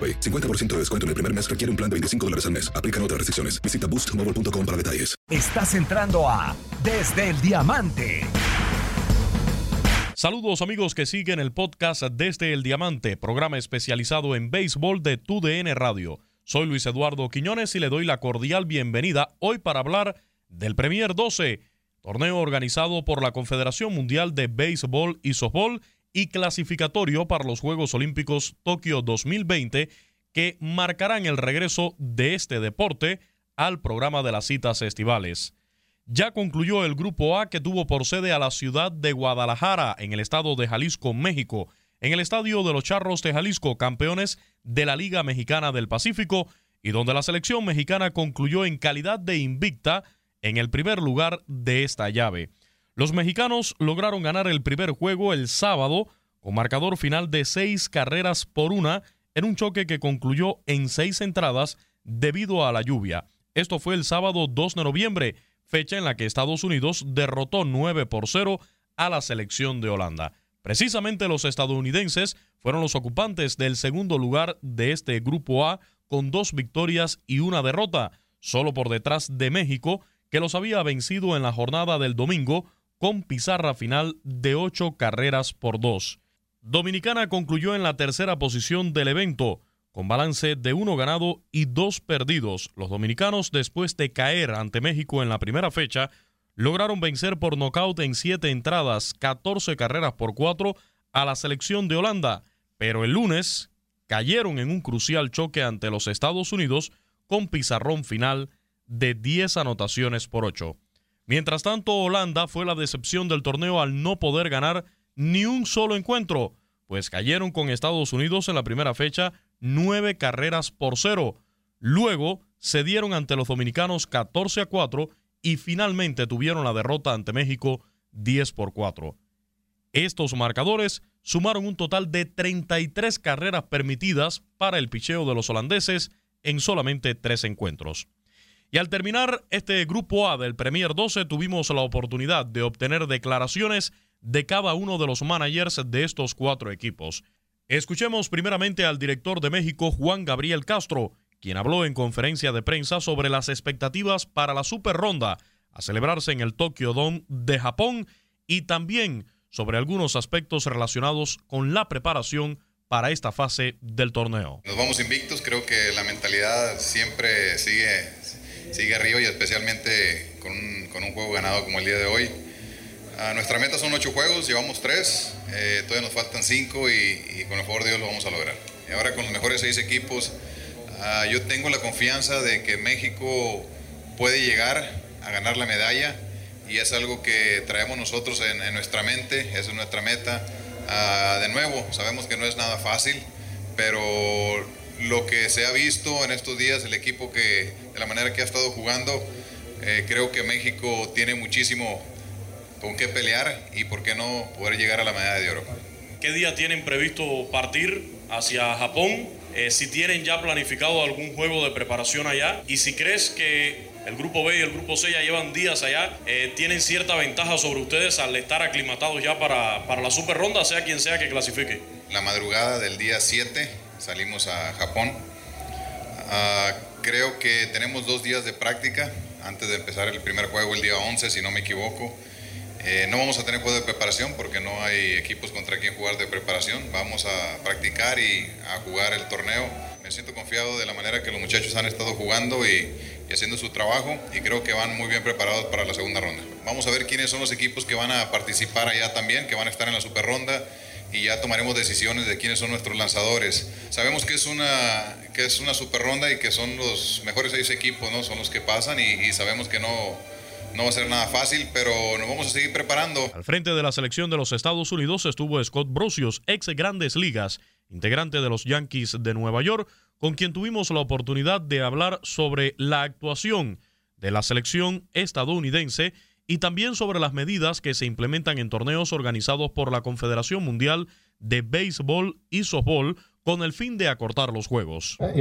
AroPay. 50% de descuento en el primer mes requiere un plan de 25 dólares al mes. Aplican otras restricciones. Visita boostmobile.com para detalles. Estás entrando a Desde el Diamante. Saludos amigos que siguen el podcast Desde el Diamante, programa especializado en béisbol de TUDN Radio. Soy Luis Eduardo Quiñones y le doy la cordial bienvenida hoy para hablar del Premier 12, torneo organizado por la Confederación Mundial de Béisbol y Softball y clasificatorio para los Juegos Olímpicos Tokio 2020 que marcarán el regreso de este deporte al programa de las citas estivales. Ya concluyó el Grupo A que tuvo por sede a la ciudad de Guadalajara, en el estado de Jalisco, México, en el estadio de los Charros de Jalisco, campeones de la Liga Mexicana del Pacífico, y donde la selección mexicana concluyó en calidad de invicta en el primer lugar de esta llave. Los mexicanos lograron ganar el primer juego el sábado con marcador final de seis carreras por una en un choque que concluyó en seis entradas debido a la lluvia. Esto fue el sábado 2 de noviembre, fecha en la que Estados Unidos derrotó 9 por 0 a la selección de Holanda. Precisamente los estadounidenses fueron los ocupantes del segundo lugar de este grupo A con dos victorias y una derrota, solo por detrás de México, que los había vencido en la jornada del domingo con pizarra final de ocho carreras por dos. Dominicana concluyó en la tercera posición del evento, con balance de uno ganado y dos perdidos. Los dominicanos, después de caer ante México en la primera fecha, lograron vencer por nocaut en siete entradas, 14 carreras por cuatro, a la selección de Holanda, pero el lunes cayeron en un crucial choque ante los Estados Unidos con pizarrón final de 10 anotaciones por 8. Mientras tanto, Holanda fue la decepción del torneo al no poder ganar ni un solo encuentro, pues cayeron con Estados Unidos en la primera fecha nueve carreras por cero. Luego cedieron ante los dominicanos 14 a 4 y finalmente tuvieron la derrota ante México 10 por 4. Estos marcadores sumaron un total de 33 carreras permitidas para el picheo de los holandeses en solamente tres encuentros. Y al terminar este grupo A del Premier 12 tuvimos la oportunidad de obtener declaraciones de cada uno de los managers de estos cuatro equipos. Escuchemos primeramente al director de México, Juan Gabriel Castro, quien habló en conferencia de prensa sobre las expectativas para la Super Ronda a celebrarse en el Tokyo Dome de Japón y también sobre algunos aspectos relacionados con la preparación para esta fase del torneo. Nos vamos invictos, creo que la mentalidad siempre sigue sigue arriba y especialmente con un, con un juego ganado como el día de hoy. Uh, nuestra meta son ocho juegos, llevamos tres, eh, todavía nos faltan cinco y, y, con el favor de Dios lo vamos a lograr. Y ahora con los mejores seis equipos, uh, yo tengo la confianza de que México puede llegar a ganar la medalla y es algo que traemos nosotros en, en nuestra mente, esa es nuestra meta. Uh, de nuevo, sabemos que no es nada fácil, pero lo que se ha visto en estos días, el equipo que de la manera que ha estado jugando, eh, creo que México tiene muchísimo con qué pelear y por qué no poder llegar a la medalla de oro. ¿Qué día tienen previsto partir hacia Japón? Eh, si tienen ya planificado algún juego de preparación allá y si crees que el grupo B y el grupo C ya llevan días allá, eh, tienen cierta ventaja sobre ustedes al estar aclimatados ya para, para la super ronda, sea quien sea que clasifique. La madrugada del día 7 salimos a Japón. Ah, creo que tenemos dos días de práctica antes de empezar el primer juego el día 11, si no me equivoco. Eh, no vamos a tener juego de preparación porque no hay equipos contra quien jugar de preparación. Vamos a practicar y a jugar el torneo. Me siento confiado de la manera que los muchachos han estado jugando y, y haciendo su trabajo y creo que van muy bien preparados para la segunda ronda. Vamos a ver quiénes son los equipos que van a participar allá también, que van a estar en la super ronda y ya tomaremos decisiones de quiénes son nuestros lanzadores. Sabemos que es una, que es una super ronda y que son los mejores seis equipos, ¿no? Son los que pasan y, y sabemos que no, no va a ser nada fácil, pero nos vamos a seguir preparando. Al frente de la selección de los Estados Unidos estuvo Scott Brosius, ex Grandes Ligas, integrante de los Yankees de Nueva York, con quien tuvimos la oportunidad de hablar sobre la actuación de la selección estadounidense y también sobre las medidas que se implementan en torneos organizados por la Confederación Mundial de Béisbol y Softball con el fin de acortar los juegos. Uh, the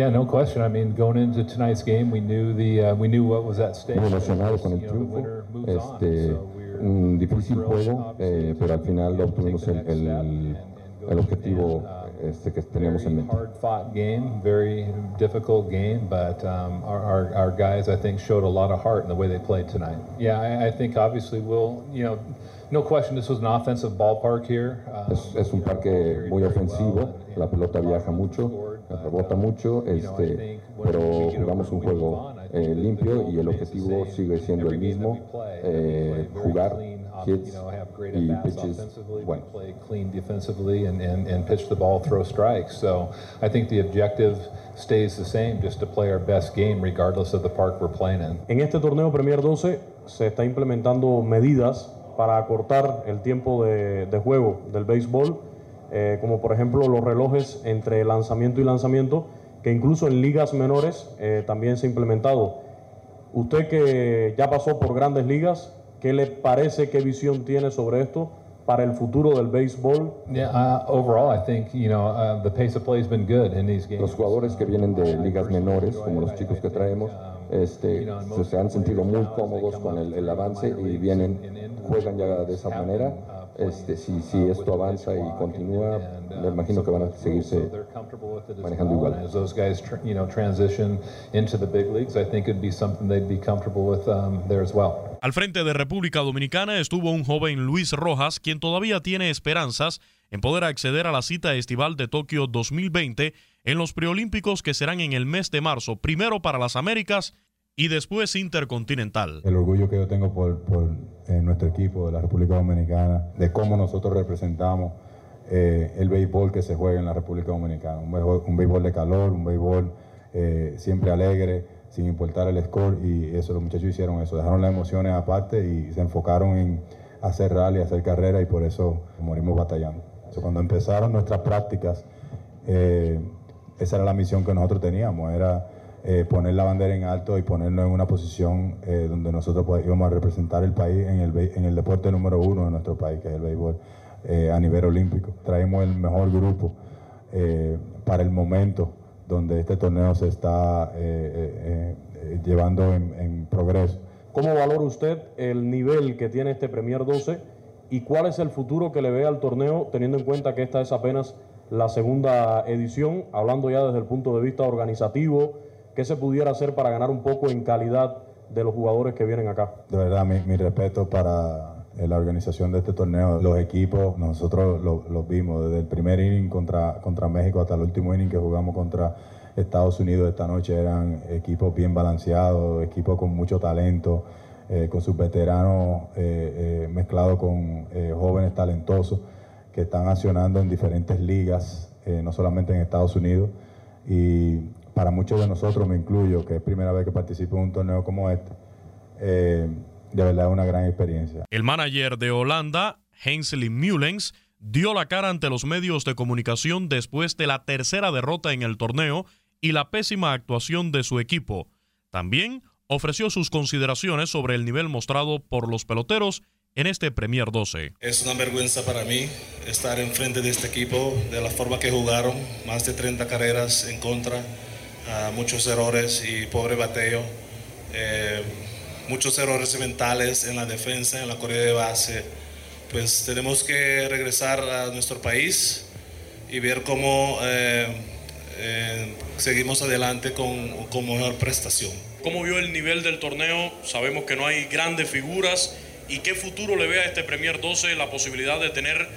uh, emocionado con el triunfo. Este, un difícil juego, eh, pero al final obtuvimos el, el, el objetivo este, que teníamos en mente. Hard fought game, very difficult game, but um, our, our, our guys, I think, showed a lot of heart in the way they played tonight. Yeah, I, I think obviously we'll, you know, no question this was an offensive ballpark here. Um, es, es, un parque muy ofensivo, la pelota viaja mucho, rebota mucho, este, pero jugamos un juego eh, limpio y el objetivo sigue siendo el mismo, eh, jugar hits y pitches bueno. Play clean defensively and, and, and pitch the ball, throw strikes. So I think the objective stays the same, just to play our best game regardless of the park we're playing in. En este torneo Premier 12 se está implementando medidas para acortar el tiempo de, de juego del béisbol, eh, como por ejemplo los relojes entre lanzamiento y lanzamiento, que incluso en ligas menores eh, también se ha implementado. Usted que ya pasó por grandes ligas, ¿Qué le parece, qué visión tiene sobre esto para el futuro del béisbol? Yeah, overall, I think you know the pace of play has been good in these games. Los jugadores que vienen de ligas menores, como los chicos que traemos, este, se han sentido muy cómodos con el, el avance y vienen, juegan ya de esa manera. Este, si, si esto avanza y continúa, me imagino que van a seguirse manejando igual. As those guys, you know, transition into the big leagues, I think it'd be something they'd be comfortable with um, there as well. Al frente de República Dominicana estuvo un joven Luis Rojas, quien todavía tiene esperanzas en poder acceder a la cita estival de Tokio 2020 en los preolímpicos que serán en el mes de marzo, primero para las Américas y después intercontinental. El orgullo que yo tengo por, por eh, nuestro equipo de la República Dominicana, de cómo nosotros representamos eh, el béisbol que se juega en la República Dominicana. Un béisbol, de calor, un béisbol eh, siempre alegre sin importar el score y eso los muchachos hicieron eso, dejaron las emociones aparte y se enfocaron en hacer rally, hacer carrera y por eso morimos batallando. cuando empezaron nuestras prácticas, esa era la misión que nosotros teníamos, era eh, poner la bandera en alto y ponernos en una posición eh, donde nosotros pues, íbamos a representar el país en el, deporte número uno de nuestro país, que es el béisbol, a nivel olímpico. Traemos el mejor grupo para el momento donde este torneo se está eh, eh, eh, llevando en, en, progreso. ¿Cómo valora usted el nivel que tiene este Premier 12 y cuál es el futuro que le ve al torneo teniendo en cuenta que esta es apenas la segunda edición, hablando ya desde el punto de vista organizativo, qué se pudiera hacer para ganar un poco en calidad de los jugadores que vienen acá? De verdad, mi, respeto para la organización de este torneo, los equipos, nosotros los vimos desde el primer inning contra, contra México hasta el último inning que jugamos contra Estados Unidos esta noche, eran equipos bien balanceados, equipos con mucho talento, eh, con sus veteranos eh, eh, mezclados con jóvenes talentosos que están accionando en diferentes ligas, no solamente en Estados Unidos. Y para muchos de nosotros, me incluyo, que es primera vez que participo en un torneo como este, de verdad una gran experiencia. El manager de Holanda, Hensley Mullens, dio la cara ante los medios de comunicación después de la tercera derrota en el torneo y la pésima actuación de su equipo. También ofreció sus consideraciones sobre el nivel mostrado por los peloteros en este Premier 12. Es una vergüenza para mí estar enfrente de este equipo, de la forma que jugaron, más de 30 carreras en contra, muchos errores y pobre bateo, eh, muchos errores mentales en la defensa, en la corrida de base. Pues tenemos que regresar a nuestro país y ver cómo eh, eh, seguimos adelante con, mejor prestación. ¿Cómo vio el nivel del torneo? Sabemos que no hay grandes figuras. ¿Y qué futuro le ve a este Premier 12 la posibilidad de tener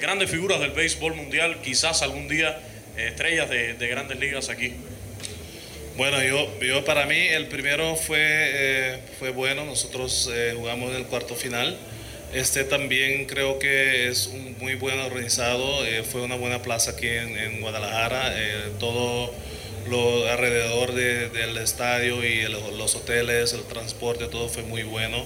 grandes figuras del béisbol mundial, quizás algún día estrellas de, grandes ligas aquí? Bueno, yo, para mí el primero fue, fue bueno, nosotros jugamos en el cuarto final. Este también creo que es un muy buen organizado, eh, fue una buena plaza aquí en, Guadalajara, eh, todo lo alrededor del estadio y los hoteles, el transporte, todo fue muy bueno.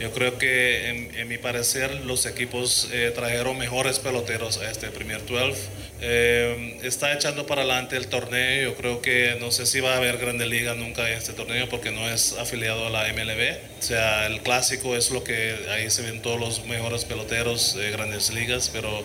Yo creo que en, mi parecer los equipos eh, trajeron mejores peloteros a este primer 12. Eh, está echando para adelante el torneo. Yo creo que no sé si va a haber Grande Liga nunca en este torneo porque no es afiliado a la MLB. O sea, el clásico es lo que ahí se ven todos los mejores peloteros de Grandes Ligas, pero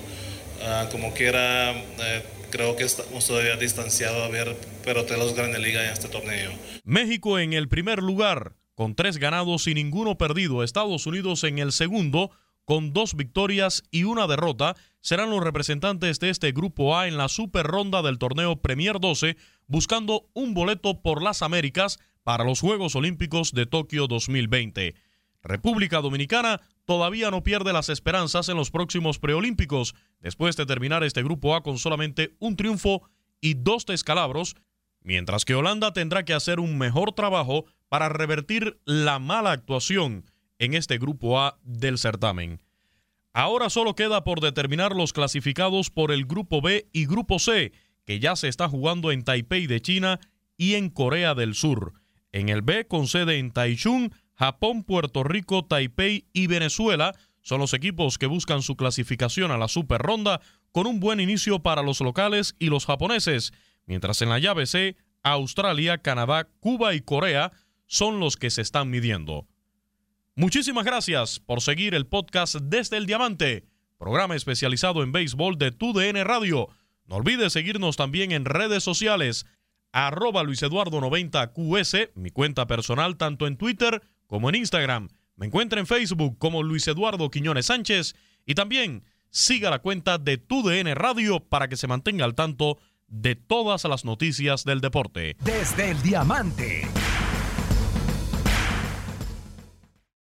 ah, como quiera, eh, creo que estamos todavía distanciados a ver peloteros Grande Liga en este torneo. México en el primer lugar con tres ganados y ninguno perdido. Estados Unidos en el segundo, con dos victorias y una derrota, serán los representantes de este Grupo A en la super ronda del torneo Premier 12, buscando un boleto por las Américas para los Juegos Olímpicos de Tokio 2020. República Dominicana todavía no pierde las esperanzas en los próximos preolímpicos, después de terminar este Grupo A con solamente un triunfo y dos descalabros, mientras que Holanda tendrá que hacer un mejor trabajo para revertir la mala actuación en este grupo A del certamen. Ahora solo queda por determinar los clasificados por el grupo B y grupo C, que ya se está jugando en Taipei de China y en Corea del Sur. En el B, con sede en Taichung, Japón, Puerto Rico, Taipei y Venezuela, son los equipos que buscan su clasificación a la Super Ronda con un buen inicio para los locales y los japoneses, mientras en la llave C, Australia, Canadá, Cuba y Corea son los que se están midiendo. Muchísimas gracias por seguir el podcast Desde el Diamante, programa especializado en béisbol de TUDN Radio. No olvides seguirnos también en redes sociales, arroba Luis Eduardo 90QS, mi cuenta personal tanto en Twitter como en Instagram. Me encuentra en Facebook como Luis Eduardo Quiñones Sánchez y también siga la cuenta de TUDN Radio para que se mantenga al tanto de todas las noticias del deporte. Desde el Diamante.